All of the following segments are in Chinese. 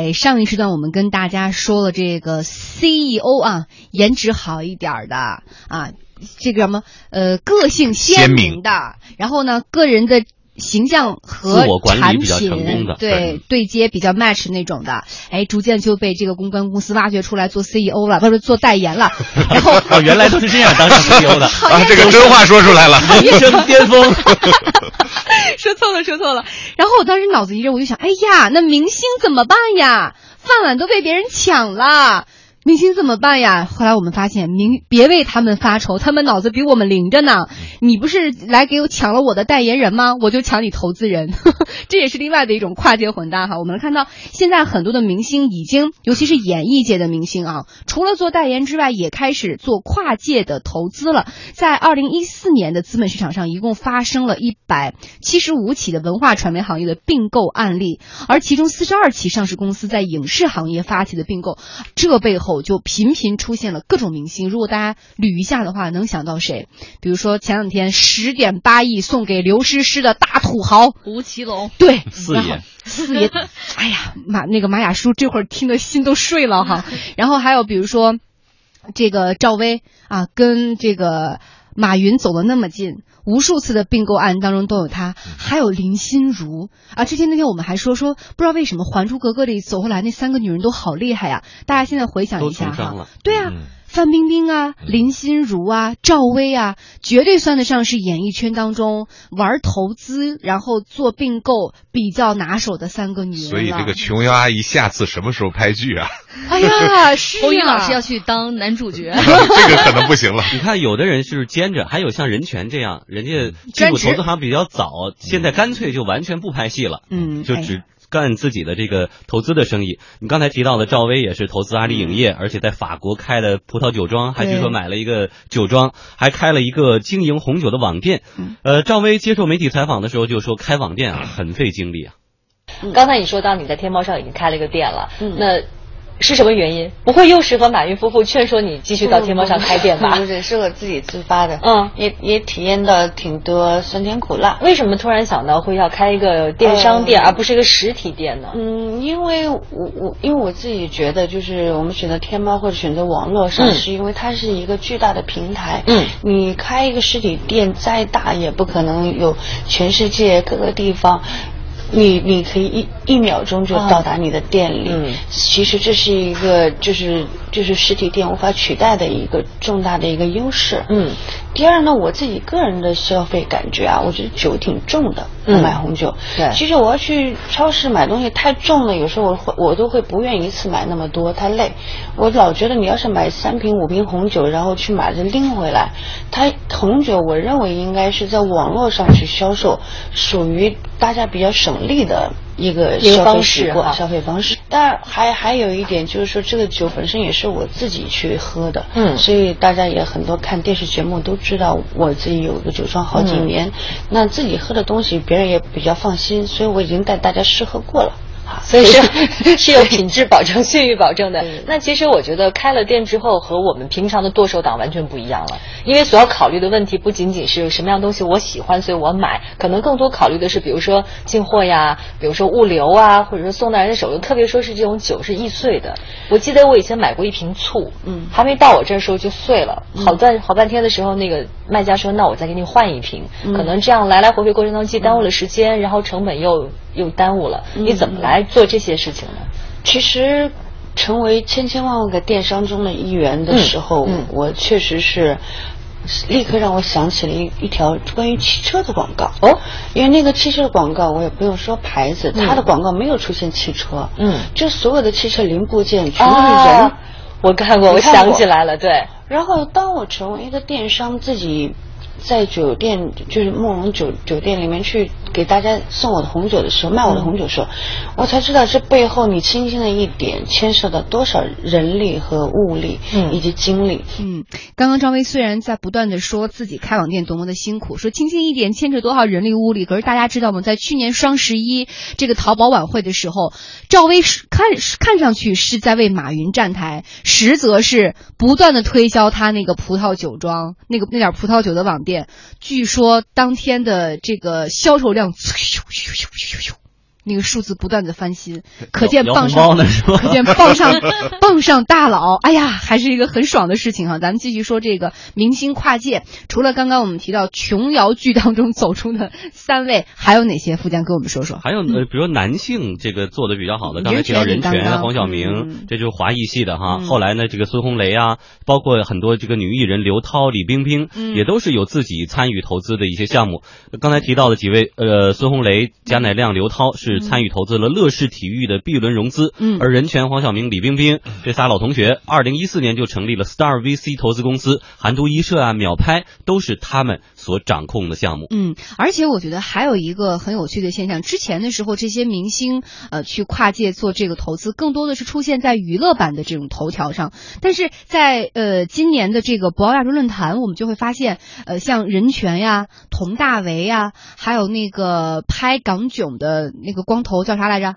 在上一时段我们跟大家说了这个 CEO 啊，颜值好一点的啊，这个什么呃个性鲜鲜明明的，然后呢个人的。形象和产品的对对接比较 match 那种的，哎，逐渐就被这个公关公司挖掘出来做 CEO 了，不是做代言了，然后哦，原来都是这样当 CEO 的，啊，这个真话说出来了。人生 巅峰。说错了，说错了。然后我当时脑子一热，我就想，哎呀，那明星怎么办呀？饭碗都被别人抢了。明星怎么办呀？后来我们发现，明别为他们发愁，他们脑子比我们灵着呢。你不是来给我抢了我的代言人吗？我就抢你投资人，这也是另外的一种跨界混搭哈。我们看到现在很多的明星已经，尤其是演艺界的明星啊，除了做代言之外，也开始做跨界的投资了。在二零一四年的资本市场上，一共发生了一百七十五起的文化传媒行业的并购案例，而其中四十二起上市公司在影视行业发起的并购，这背后就频频出现了各种明星。如果大家捋一下的话，能想到谁？比如说前两天十点八亿送给刘诗诗的大土豪吴奇隆，对，四爷四爷，哎呀，马那个马雅舒这会儿听的心都碎了哈。然后还有比如说，这个赵薇啊，跟这个马云走得那么近，无数次的并购案当中都有他，还有林心如啊。之前那天我们还说说，不知道为什么《还珠格格》里走过来那三个女人都好厉害呀。大家现在回想一下哈对啊。嗯范冰冰啊，林心如啊，赵薇啊，绝对算得上是演艺圈当中玩投资，然后做并购比较拿手的三个女人。所以这个琼瑶阿姨下次什么时候拍剧啊？哎呀，是啊侯宇老师要去当男主角，这个可能不行了。你看，有的人是兼着，还有像任泉这样，人家进入投资行比较早，现在干脆就完全不拍戏了，嗯，哎就只干自己的这个投资的生意。你刚才提到的赵薇也是投资阿里影业，而且在法国开了葡萄酒庄，还据说买了一个酒庄，还开了一个经营红酒的网店嗯。呃，赵薇接受媒体采访的时候就说，开网店啊很费精力啊。刚才你说到你在天猫上已经开了一个店了，嗯那是什么原因？不会又是和马云夫妇劝说你继续到天猫上开店吧？不是，是我自己自发的。嗯也也体验到挺多酸甜苦辣。为什么突然想到会要开一个电商店，呃而不是一个实体店呢？嗯，因为我我因为我自己觉得，就是我们选择天猫或者选择网络上，嗯是因为它是一个巨大的平台。嗯，你开一个实体店再大，也不可能有全世界各个地方。你你可以一一秒钟就到达你的店里，嗯。其实这是一个就是就是实体店无法取代的一个重大的一个优势。嗯，第二呢，我自己个人的消费感觉啊，我觉得酒挺重的，嗯我买红酒。对其实我要去超市买东西太重了，有时候我会我都会不愿意一次买那么多，太累。我老觉得你要是买三瓶五瓶红酒，然后去买着拎回来，它红酒我认为应该是在网络上去销售，属于大家比较省力的。一个消费方式哈习惯、消费方式，当然还还有一点就是说，这个酒本身也是我自己去喝的，嗯。所以大家也很多看电视节目都知道我自己有一个酒庄好几嗯。年，那自己喝的东西别人也比较放心，所以我已经带大家试喝过了。所以说 是有品质保证、信誉保证的。那其实我觉得开了店之后和我们平常的剁手党完全不一样了，因为所要考虑的问题不仅仅是什么样东西我喜欢，所以我买，可能更多考虑的是，比如说进货呀，比如说物流啊，或者说送到人的手中，特别说是这种酒是易碎的。我记得我以前买过一瓶醋，嗯还没到我这儿时候就碎了，好半好半天的时候，那个卖家说，那我再给你换一瓶，可能这样来来回回过程当中既耽误了时间，然后成本又又耽误了，你怎么来做这些事情呢？其实成为千千万万个电商中的一员的时候，我确实是。立刻让我想起了一一条关于汽车的广告。哦，因为那个汽车的广告我也不用说牌子，嗯。它的广告没有出现汽车，嗯。就所有的汽车零部件全都是人，啊，我看过，我想起来了，对，然后当我成为一个电商，自己在酒店，就是慕容酒酒店里面去给大家送我的红酒的时候，卖我的红酒的时候，我才知道这背后你轻轻的一点牵涉到多少人力和物力，嗯以及精力。嗯，刚刚张薇虽然在不断的说自己开网店多么的辛苦，说轻轻一点牵扯多少人力物力，可是大家知道吗？在去年双十一这个淘宝晚会的时候，赵薇是看看上去是在为马云站台，实则是不断的推销他那个葡萄酒庄那个那点葡萄酒的网店。据说当天的这个销售量那个数字不断的翻新，可见傍上可见傍上傍上大佬，哎呀，还是一个很爽的事情哈。咱们继续说这个明星跨界，除了刚刚我们提到琼瑶剧当中走出的三位，还有哪些？富江跟我们说说。还有呃，比如说男性这个做的比较好的，刚才提到任泉、黄晓明嗯，这就是华裔系的哈。嗯后来呢，这个孙红雷啊，包括很多这个女艺人刘涛、李冰冰，嗯也都是有自己参与投资的一些项目。刚才提到的几位，呃，孙红雷、贾乃亮、刘涛是参与投资了乐视体育的 B 轮融资，嗯而任泉、黄晓明、李冰冰这仨老同学，二零一四年就成立了 Star VC 投资公司，韩都衣舍啊、秒拍都是他们所掌控的项目。嗯，而且我觉得还有一个很有趣的现象，之前的时候，这些明星呃去跨界做这个投资，更多的是出现在娱乐版的这种头条上。但是在呃今年的这个博鳌亚洲论坛，我们就会发现，呃像任泉呀、佟大为呀，还有那个拍港囧的那个光头叫啥来着？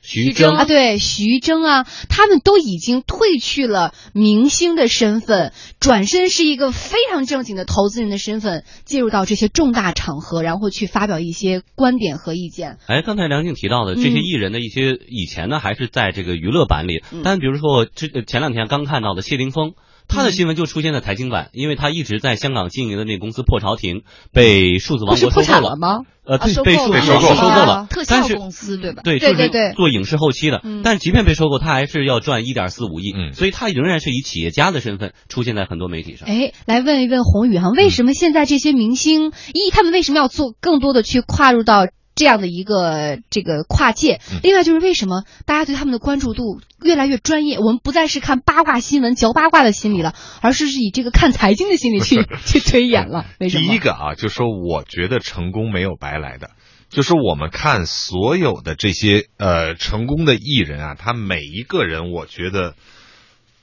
徐峥啊，对，徐峥啊，他们都已经褪去了明星的身份，转身是一个非常正经的投资人的身份，介入到这些重大场合，然后去发表一些观点和意见。哎，刚才梁静提到的这些嗯艺人的一些以前呢，还是在这个娱乐版里嗯，但比如说我之呃前两天刚看到的谢霆锋。他的新闻就出现在财经版，因为他一直在香港经营的那公司破朝廷被数字王国收购了，了吗？呃，啊对，被数字王国收购啊了，特但是效公司对吧？对，就是对对对做影视后期的嗯。但是即便被收购，他还是要赚一点四五亿，嗯所以他仍然是以企业家的身份出现在很多媒体上。哎，来问一问宏宇哈，为什么现在这些明星，一他们为什么要做更多的去跨入到这样的一个这个跨界？嗯另外就是为什么大家对他们的关注度越来越专业？我们不再是看八卦新闻、嚼八卦的心理了，而是是以这个看财经的心理去 去推演了。为什么？第一个啊，就说我觉得成功没有白来的，就是我们看所有的这些呃成功的艺人啊，他每一个人我觉得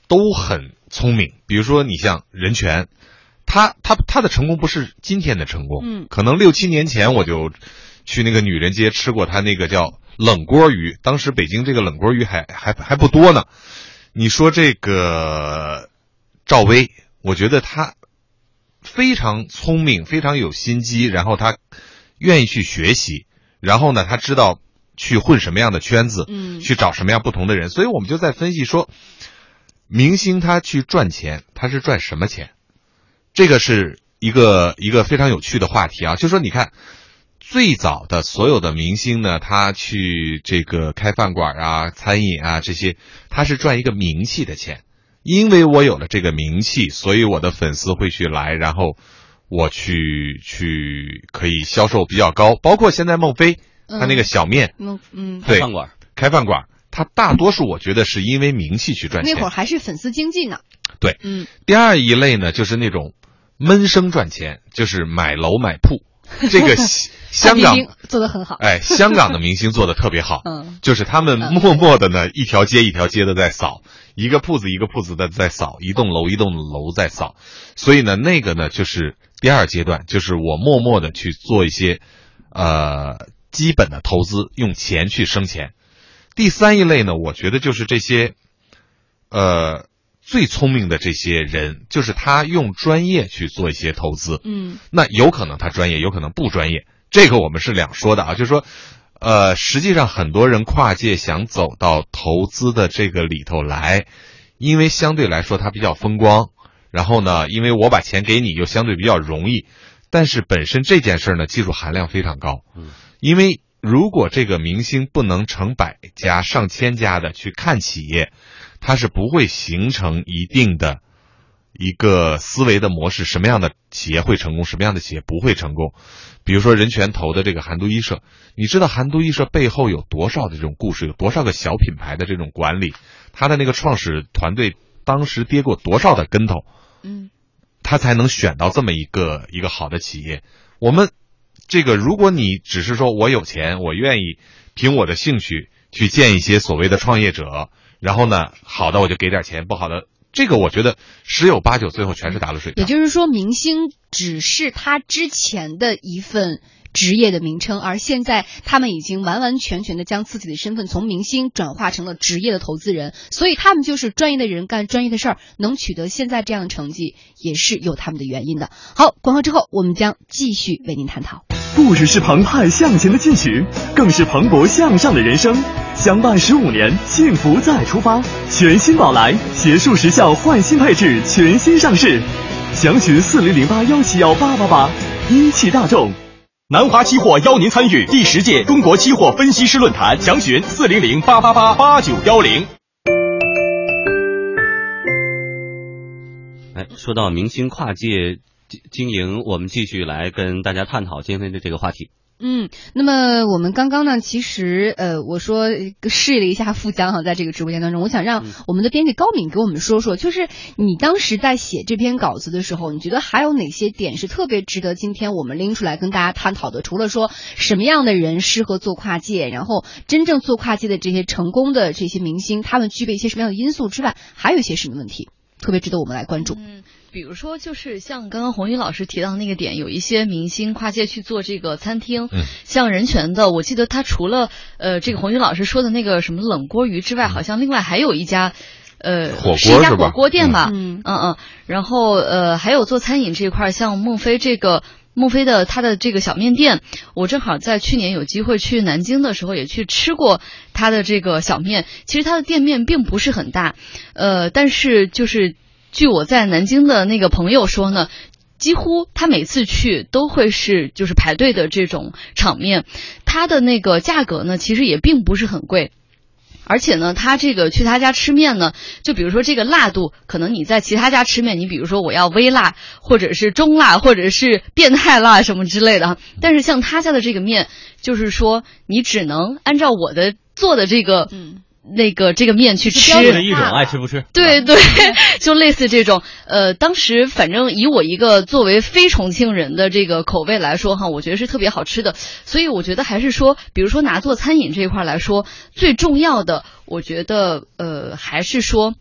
都很聪明。比如说你像任泉，他他他的成功不是今天的成功，嗯可能六七年前我就去那个女人街吃过他那个叫冷锅鱼，当时北京这个冷锅鱼还还还不多呢。你说这个赵薇，我觉得她非常聪明，非常有心机，然后她愿意去学习，然后呢，她知道去混什么样的圈子，嗯去找什么样不同的人，所以我们就在分析说，明星他去赚钱，他是赚什么钱？这个是一个一个非常有趣的话题啊，就说你看。最早的所有的明星呢，他去这个开饭馆啊、餐饮啊这些，他是赚一个名气的钱。因为我有了这个名气，所以我的粉丝会去来，然后我去去可以销售比较高。包括现在孟非，他那个小面，嗯嗯，开饭馆，开饭馆，他大多数我觉得是因为名气去赚钱。那会儿还是粉丝经济呢。对，嗯，第二一类呢，就是那种闷声赚钱，就是买楼买铺。这个香港做的很好。哎，香港的明星做的特别好，嗯就是他们默默的呢，一条街一条街的在扫，一个铺子一个铺子的在扫，一栋楼一栋楼在扫，所以呢，那个呢就是第二阶段，就是我默默的去做一些，呃，基本的投资，用钱去生钱。第三一类呢，我觉得就是这些，呃，最聪明的这些人，就是他用专业去做一些投资，嗯。那有可能他专业，有可能不专业，这个我们是两说的啊。就是说，呃，实际上很多人跨界想走到投资的这个里头来，因为相对来说它比较风光，然后呢，因为我把钱给你又相对比较容易，但是本身这件事儿呢，技术含量非常高，嗯，因为如果这个明星不能成百家、上千家的去看企业，它是不会形成一定的。一个思维的模式，什么样的企业会成功，什么样的企业不会成功。比如说任泉投的这个韩都衣舍，你知道韩都衣舍背后有多少的这种故事，有多少个小品牌的这种管理，他的那个创始团队当时跌过多少的跟头，嗯他才能选到这么一个一个好的企业。我们这个，如果你只是说我有钱，我愿意凭我的兴趣去见一些所谓的创业者，然后呢，好的我就给点钱，不好的。这个我觉得十有八九最后全是打了水漂。也就是说，明星只是他之前的一份职业的名称，而现在他们已经完完全全的将自己的身份从明星转化成了职业的投资人，所以他们就是专业的人干专业的事儿，能取得现在这样的成绩，也是有他们的原因的。好，广告之后，我们将继续为您探讨。不只是澎湃向前的进取，更是蓬勃向上的人生。相伴十五年，幸福再出发。全新宝来结束时效换新配置，全新上市。详询四零零八幺七幺八八八。一汽大众。南华期货邀您参与第十届中国期货分析师论坛，详询四零零八八八八九幺零。哎，说到明星跨界经经营，我们继续来跟大家探讨今天的这个话题。嗯，那么我们刚刚呢，其实呃，我说试了一下富江哈，在这个直播间当中，我想让我们的编辑高敏给我们说说，就是你当时在写这篇稿子的时候，你觉得还有哪些点是特别值得今天我们拎出来跟大家探讨的？除了说什么样的人适合做跨界，然后真正做跨界的这些成功的这些明星，他们具备一些什么样的因素之外，还有一些什么问题特别值得我们来关注？嗯。比如说，就是像刚刚红宇老师提到那个点，有一些明星跨界去做这个餐厅，嗯，像人权的，我记得他除了呃这个红宇老师说的那个什么冷锅鱼之外，好像另外还有一家，呃，是一家火锅店吧，嗯嗯。嗯，然后呃还有做餐饮这一块，像孟非这个孟非的他的这个小面店，我正好在去年有机会去南京的时候也去吃过他的这个小面，其实他的店面并不是很大，呃，但是就是。据我在南京的那个朋友说呢，几乎他每次去都会是就是排队的这种场面，他的那个价格呢，其实也并不是很贵，而且呢，他这个去他家吃面呢，就比如说这个辣度，可能你在其他家吃面，你比如说我要微辣，或者是中辣，或者是变态辣什么之类的，但是像他家的这个面，就是说你只能按照我的做的这个，嗯。那个这个面去吃，一种爱吃不吃。对对，就类似这种。呃，当时反正以我一个作为非重庆人的这个口味来说哈，我觉得是特别好吃的。所以我觉得还是说，比如说拿做餐饮这一块来说，最重要的，我觉得呃还是说。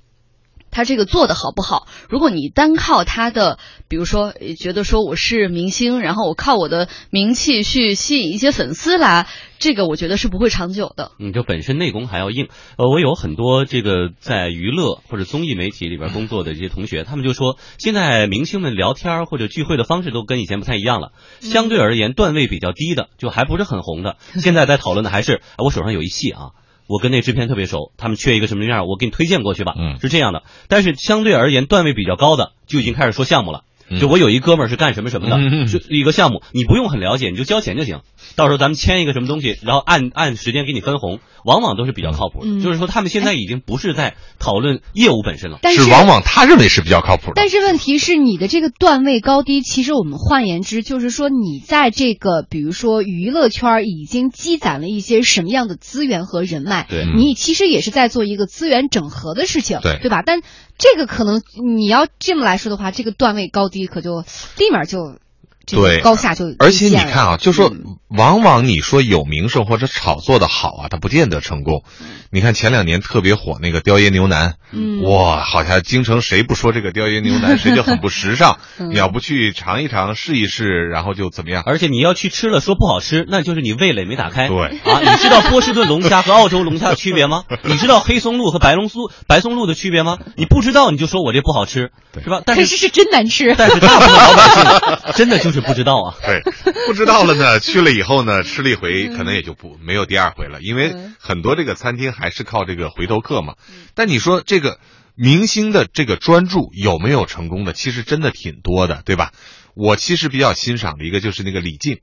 他这个做的好不好？如果你单靠他的，比如说觉得说我是明星，然后我靠我的名气去吸引一些粉丝来，这个我觉得是不会长久的。嗯，就本身内功还要硬。呃，我有很多这个在娱乐或者综艺媒体里边工作的这些同学，他们就说，现在明星们聊天或者聚会的方式都跟以前不太一样了。相对而言，段位比较低的，就还不是很红的，现在在讨论的还是我手上有一戏啊。我跟那制片特别熟，他们缺一个什么样，我给你推荐过去吧。嗯，是这样的。但是相对而言，段位比较高的就已经开始说项目了。就我有一哥们儿是干什么什么的，就一个项目，你不用很了解，你就交钱就行。到时候咱们签一个什么东西，然后按按时间给你分红，往往都是比较靠谱的。就是说，他们现在已经不是在讨论业务本身了，但是往往他认为是比较靠谱的。但是问题是，你的这个段位高低，其实我们换言之，就是说你在这个比如说娱乐圈已经积攒了一些什么样的资源和人脉，对你其实也是在做一个资源整合的事情，对对吧？但这个可能你要这么来说的话，这个段位高低可就立马就对高下就而且你看啊，就说往往你说有名声或者炒作的好啊，它不见得成功。你看前两年特别火那个雕爷牛腩，嗯，哇，好像京城谁不说这个雕爷牛腩，谁就很不时尚。你要不去尝一尝、试一试，然后就怎么样？而且你要去吃了说不好吃，那就是你味蕾没打开。对啊，你知道波士顿龙虾和澳洲龙虾的区别吗？你知道黑松露和白龙酥、白松露的区别吗？你不知道你就说我这不好吃，是吧？但可是是真难吃。但是大部分老百姓真的就是不知道啊。对，不知道了呢，去了以后呢，吃了一回，可能也就不没有第二回了，因为很多这个餐厅还是靠这个回头客嘛。但你说这个明星的这个专注有没有成功的？其实真的挺多的，对吧？我其实比较欣赏的一个就是那个李静，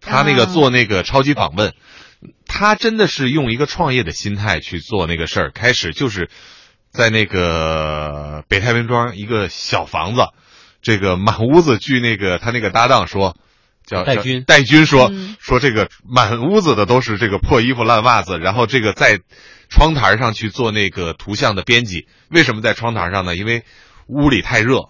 他那个做那个超级访问，他真的是用一个创业的心态去做那个事儿。开始就是在那个北太平庄一个小房子。这个满屋子，据那个他那个搭档说，叫戴军，戴军说嗯说这个满屋子的都是这个破衣服烂袜子，然后这个在窗台上去做那个图像的编辑。为什么在窗台上呢？因为屋里太热，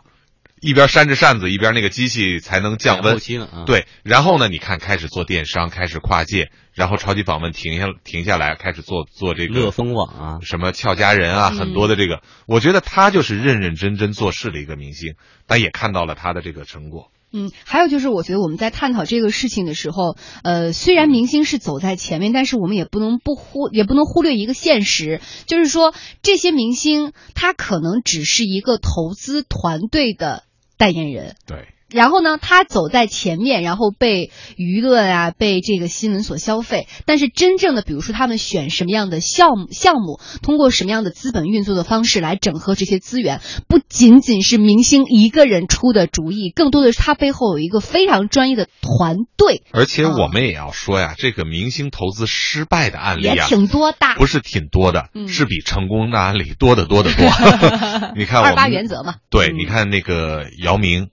一边扇着扇子，一边那个机器才能降温。啊、对，然后呢，你看开始做电商，开始跨界，然后超级访问停下停下来，开始做做这个乐蜂网啊，什么俏佳人啊，很多的这个，我觉得他就是认认真真做事的一个明星，但也看到了他的这个成果。嗯，还有就是，我觉得我们在探讨这个事情的时候，呃，虽然明星是走在前面，但是我们也不能不忽，也不能忽略一个现实，就是说这些明星他可能只是一个投资团队的代言人。对。然后呢，他走在前面，然后被舆论啊，被这个新闻所消费。但是真正的，比如说他们选什么样的项目，项目通过什么样的资本运作的方式来整合这些资源，不仅仅是明星一个人出的主意，更多的是他背后有一个非常专业的团队。而且我们也要说呀，这个明星投资失败的案例也啊，挺多的，不是挺多的，嗯是比成功的案例多得多得多。你看我二八原则嘛。对，嗯你看那个姚明，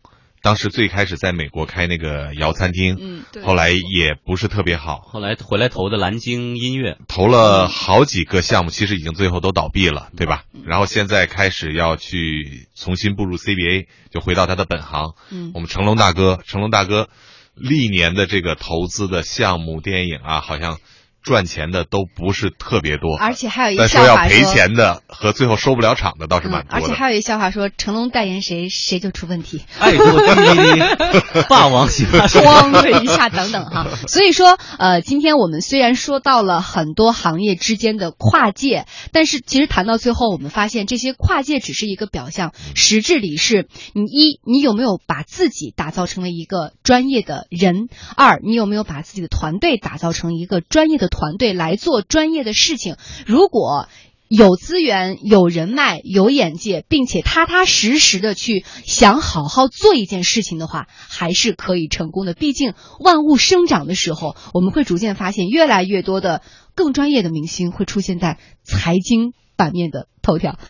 当时最开始在美国开那个摇餐厅，嗯，对。后来也不是特别好，后来回来投的蓝鲸音乐，投了好几个项目，其实已经最后都倒闭了，对吧？嗯然后现在开始要去重新步入 CBA，就回到他的本行。嗯我们成龙大哥，成龙大哥历年的这个投资的项目电影啊，好像赚钱的都不是特别多，而且还有一但笑话说要赔钱的和最后收不了场的倒是蛮嗯，而多的。且还有一笑话说，成龙代言谁，谁就出问题。霸王洗发水。咣的一下等等哈。所以说，呃，今天我们虽然说到了很多行业之间的跨界，但是其实谈到最后，我们发现这些跨界只是一个表象，实质里是你一你有没有把自己打造成为一个专业的人，二你有没有把自己的团队打造成一个专业的团队来做专业的事情。如果有资源、有人脉、有眼界，并且踏踏实实的去想好好做一件事情的话，还是可以成功的。毕竟万物生长的时候，我们会逐渐发现越来越多的更专业的明星会出现在财经版面的头条。